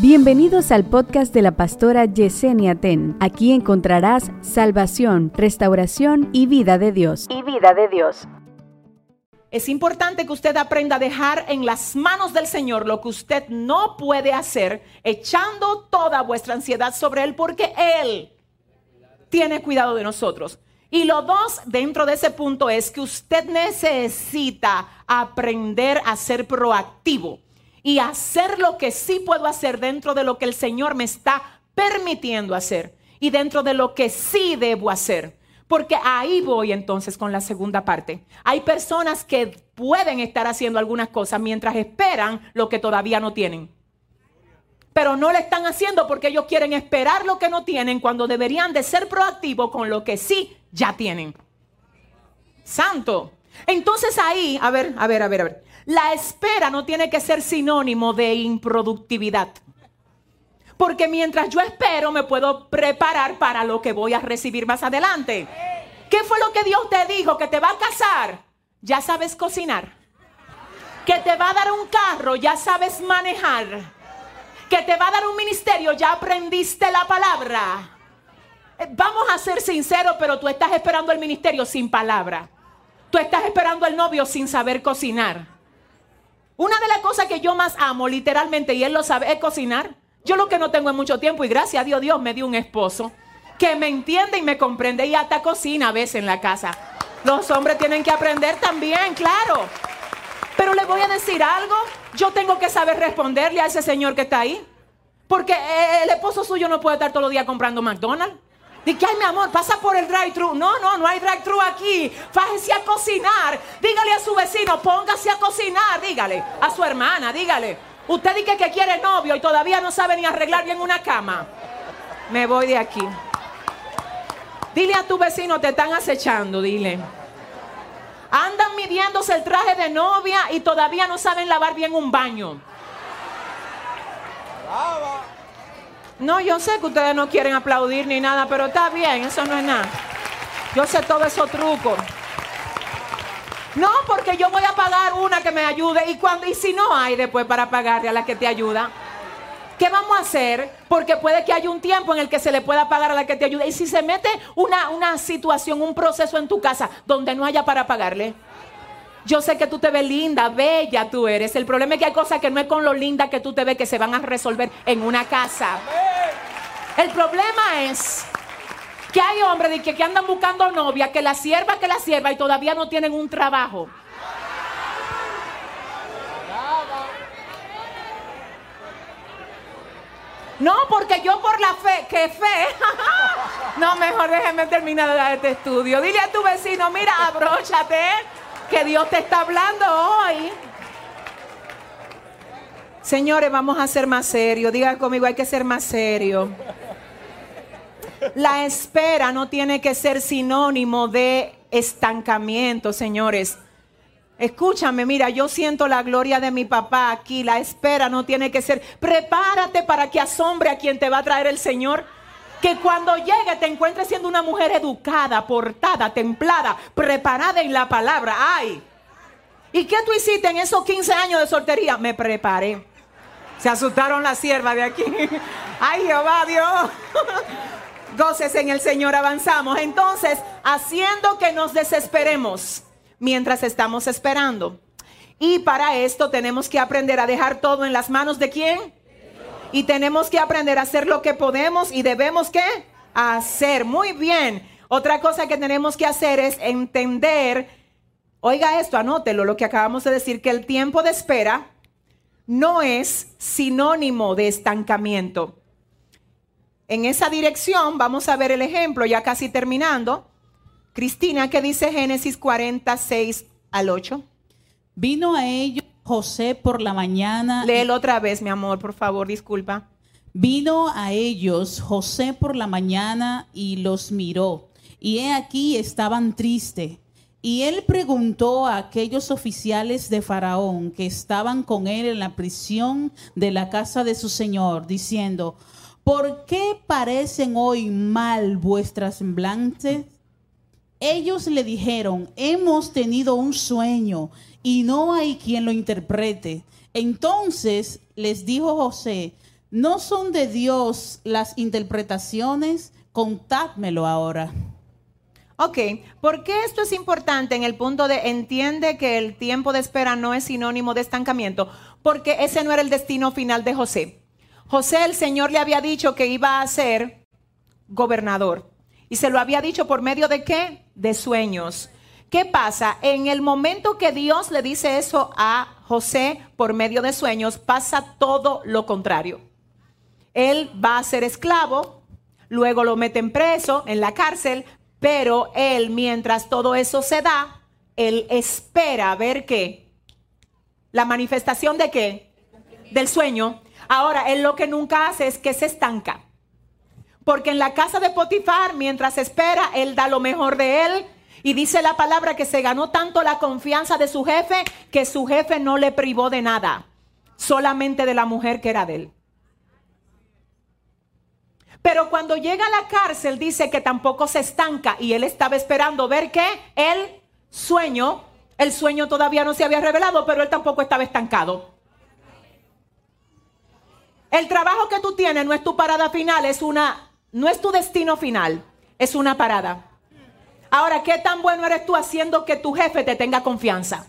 Bienvenidos al podcast de la pastora Yesenia Ten. Aquí encontrarás salvación, restauración y vida de Dios. Y vida de Dios. Es importante que usted aprenda a dejar en las manos del Señor lo que usted no puede hacer, echando toda vuestra ansiedad sobre Él, porque Él tiene cuidado de nosotros. Y lo dos dentro de ese punto es que usted necesita aprender a ser proactivo y hacer lo que sí puedo hacer dentro de lo que el Señor me está permitiendo hacer y dentro de lo que sí debo hacer. Porque ahí voy entonces con la segunda parte. Hay personas que pueden estar haciendo algunas cosas mientras esperan lo que todavía no tienen. Pero no lo están haciendo porque ellos quieren esperar lo que no tienen cuando deberían de ser proactivos con lo que sí ya tienen. Santo. Entonces ahí, a ver, a ver, a ver, a ver. La espera no tiene que ser sinónimo de improductividad. Porque mientras yo espero me puedo preparar para lo que voy a recibir más adelante. ¿Qué fue lo que Dios te dijo? Que te va a casar. Ya sabes cocinar. Que te va a dar un carro. Ya sabes manejar. Que te va a dar un ministerio. Ya aprendiste la palabra. Eh, vamos a ser sinceros, pero tú estás esperando el ministerio sin palabra. Tú estás esperando el novio sin saber cocinar. Una de las cosas que yo más amo, literalmente, y él lo sabe, es cocinar. Yo lo que no tengo es mucho tiempo y gracias a Dios, Dios me dio un esposo que me entiende y me comprende y hasta cocina a veces en la casa. Los hombres tienen que aprender también, claro. Pero le voy a decir algo, yo tengo que saber responderle a ese señor que está ahí. Porque el esposo suyo no puede estar todos los días comprando McDonald's. Dice, ay, mi amor, pasa por el drive-thru. No, no, no hay drive-thru aquí. Fájese a cocinar. Dígale a su vecino, póngase a cocinar. Dígale a su hermana, dígale. Usted dice que quiere novio y todavía no sabe ni arreglar bien una cama. Me voy de aquí. Dile a tu vecino, te están acechando, dile. Andan midiéndose el traje de novia y todavía no saben lavar bien un baño. No, yo sé que ustedes no quieren aplaudir ni nada, pero está bien, eso no es nada. Yo sé todos esos trucos. No, porque yo voy a pagar una que me ayude y cuando y si no hay después para pagarle a la que te ayuda. ¿Qué vamos a hacer? Porque puede que haya un tiempo en el que se le pueda pagar a la que te ayude. Y si se mete una, una situación, un proceso en tu casa donde no haya para pagarle, yo sé que tú te ves linda, bella tú eres. El problema es que hay cosas que no es con lo linda que tú te ves que se van a resolver en una casa. El problema es que hay hombres que, que andan buscando novia, que la sierva, que la sierva y todavía no tienen un trabajo. No, porque yo por la fe, que fe. no, mejor déjeme terminar este estudio. Dile a tu vecino, mira, abróchate que Dios te está hablando hoy. Señores, vamos a ser más serios. Diga conmigo, hay que ser más serio. La espera no tiene que ser sinónimo de estancamiento, señores. Escúchame, mira, yo siento la gloria de mi papá aquí. La espera no tiene que ser. Prepárate para que asombre a quien te va a traer el Señor. Que cuando llegue te encuentres siendo una mujer educada, portada, templada, preparada en la palabra. ¡Ay! ¿Y qué tú hiciste en esos 15 años de soltería? Me preparé. Se asustaron las siervas de aquí. ¡Ay, Jehová Dios! Goces en el Señor, avanzamos. Entonces, haciendo que nos desesperemos mientras estamos esperando. Y para esto tenemos que aprender a dejar todo en las manos de quién? Y tenemos que aprender a hacer lo que podemos y debemos que hacer. Muy bien. Otra cosa que tenemos que hacer es entender, oiga esto, anótelo, lo que acabamos de decir, que el tiempo de espera no es sinónimo de estancamiento. En esa dirección vamos a ver el ejemplo, ya casi terminando. Cristina, ¿qué dice Génesis 46 al 8? Vino a ellos José por la mañana. Léelo otra vez, mi amor, por favor, disculpa. Vino a ellos José por la mañana y los miró. Y he aquí estaban tristes. Y él preguntó a aquellos oficiales de Faraón que estaban con él en la prisión de la casa de su señor, diciendo, ¿por qué parecen hoy mal vuestras semblantes? Ellos le dijeron, hemos tenido un sueño y no hay quien lo interprete. Entonces les dijo José, ¿No son de Dios las interpretaciones? Contádmelo ahora. Ok, ¿por qué esto es importante en el punto de entiende que el tiempo de espera no es sinónimo de estancamiento? Porque ese no era el destino final de José. José, el Señor le había dicho que iba a ser gobernador. Y se lo había dicho por medio de qué? De sueños. ¿Qué pasa? En el momento que Dios le dice eso a José por medio de sueños, pasa todo lo contrario. Él va a ser esclavo, luego lo meten preso en la cárcel, pero él, mientras todo eso se da, él espera ver qué. La manifestación de qué? Del sueño. Ahora, él lo que nunca hace es que se estanca. Porque en la casa de Potifar, mientras espera, él da lo mejor de él, y dice la palabra que se ganó tanto la confianza de su jefe que su jefe no le privó de nada, solamente de la mujer que era de él. Pero cuando llega a la cárcel dice que tampoco se estanca y él estaba esperando ver que el sueño, el sueño todavía no se había revelado, pero él tampoco estaba estancado. El trabajo que tú tienes no es tu parada final, es una, no es tu destino final, es una parada. Ahora, ¿qué tan bueno eres tú haciendo que tu jefe te tenga confianza?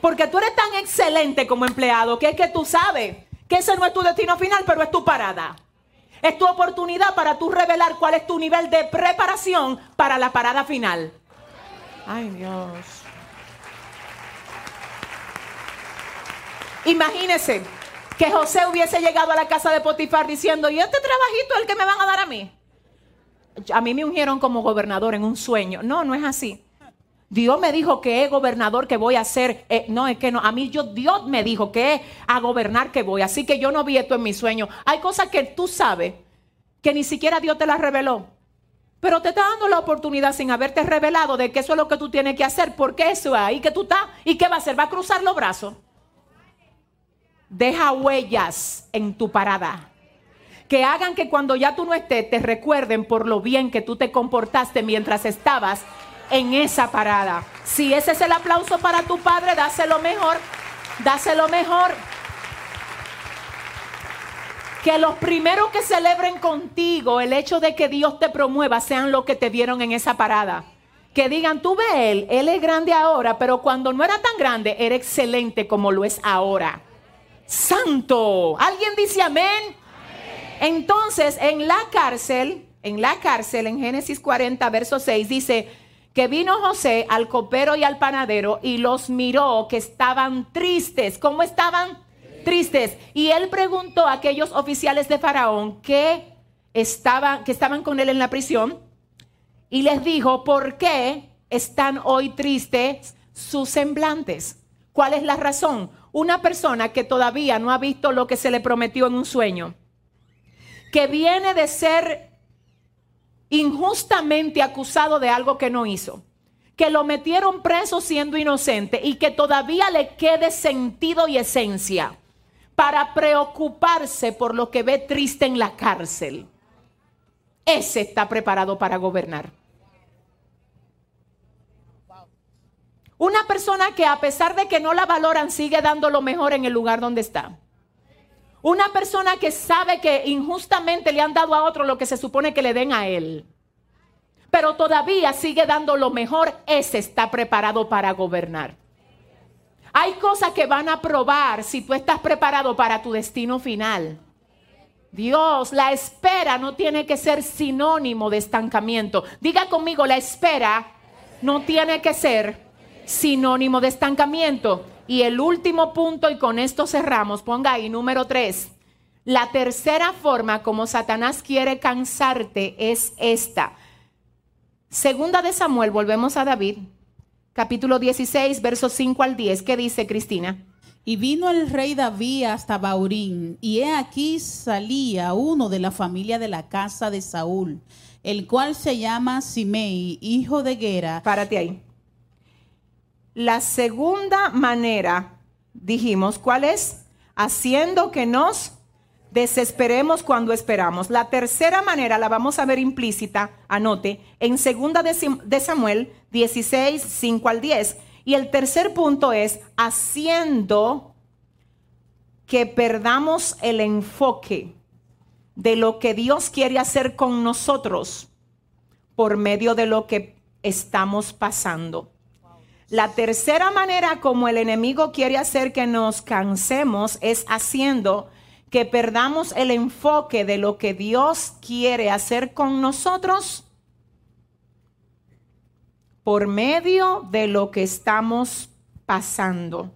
Porque tú eres tan excelente como empleado que es que tú sabes que ese no es tu destino final, pero es tu parada. Es tu oportunidad para tú revelar cuál es tu nivel de preparación para la parada final. Ay, Dios. Imagínese que José hubiese llegado a la casa de Potifar diciendo, ¿y este trabajito es el que me van a dar a mí? a mí me ungieron como gobernador en un sueño. No, no es así. Dios me dijo que es gobernador que voy a ser. Eh, no, es que no. A mí yo, Dios me dijo que es a gobernar que voy. Así que yo no vi esto en mi sueño. Hay cosas que tú sabes que ni siquiera Dios te las reveló. Pero te está dando la oportunidad sin haberte revelado de que eso es lo que tú tienes que hacer. Porque eso es ahí que tú estás. ¿Y qué va a hacer? ¿Va a cruzar los brazos? Deja huellas en tu parada que hagan que cuando ya tú no estés te recuerden por lo bien que tú te comportaste mientras estabas en esa parada. Si ese es el aplauso para tu padre, dáselo mejor, dáselo mejor. Que los primeros que celebren contigo el hecho de que Dios te promueva sean los que te vieron en esa parada. Que digan, tú ve él, él es grande ahora, pero cuando no era tan grande, era excelente como lo es ahora. Santo. ¿Alguien dice amén? Entonces, en la cárcel, en la cárcel, en Génesis 40, verso 6, dice que vino José al copero y al panadero y los miró que estaban tristes. ¿Cómo estaban? Tristes. Y él preguntó a aquellos oficiales de Faraón que estaban, que estaban con él en la prisión y les dijo, ¿por qué están hoy tristes sus semblantes? ¿Cuál es la razón? Una persona que todavía no ha visto lo que se le prometió en un sueño que viene de ser injustamente acusado de algo que no hizo, que lo metieron preso siendo inocente y que todavía le quede sentido y esencia para preocuparse por lo que ve triste en la cárcel. Ese está preparado para gobernar. Una persona que a pesar de que no la valoran sigue dando lo mejor en el lugar donde está. Una persona que sabe que injustamente le han dado a otro lo que se supone que le den a él. Pero todavía sigue dando lo mejor, ese está preparado para gobernar. Hay cosas que van a probar si tú estás preparado para tu destino final. Dios, la espera no tiene que ser sinónimo de estancamiento. Diga conmigo, la espera no tiene que ser sinónimo de estancamiento. Y el último punto, y con esto cerramos, ponga ahí número tres. La tercera forma como Satanás quiere cansarte es esta. Segunda de Samuel, volvemos a David, capítulo 16, versos 5 al 10. ¿Qué dice Cristina? Y vino el rey David hasta Baurín, y he aquí salía uno de la familia de la casa de Saúl, el cual se llama Simei, hijo de Gera. Párate ahí. La segunda manera, dijimos, ¿cuál es? Haciendo que nos desesperemos cuando esperamos. La tercera manera la vamos a ver implícita, anote, en segunda de Samuel 16, 5 al 10. Y el tercer punto es haciendo que perdamos el enfoque de lo que Dios quiere hacer con nosotros por medio de lo que estamos pasando. La tercera manera como el enemigo quiere hacer que nos cansemos es haciendo que perdamos el enfoque de lo que Dios quiere hacer con nosotros por medio de lo que estamos pasando.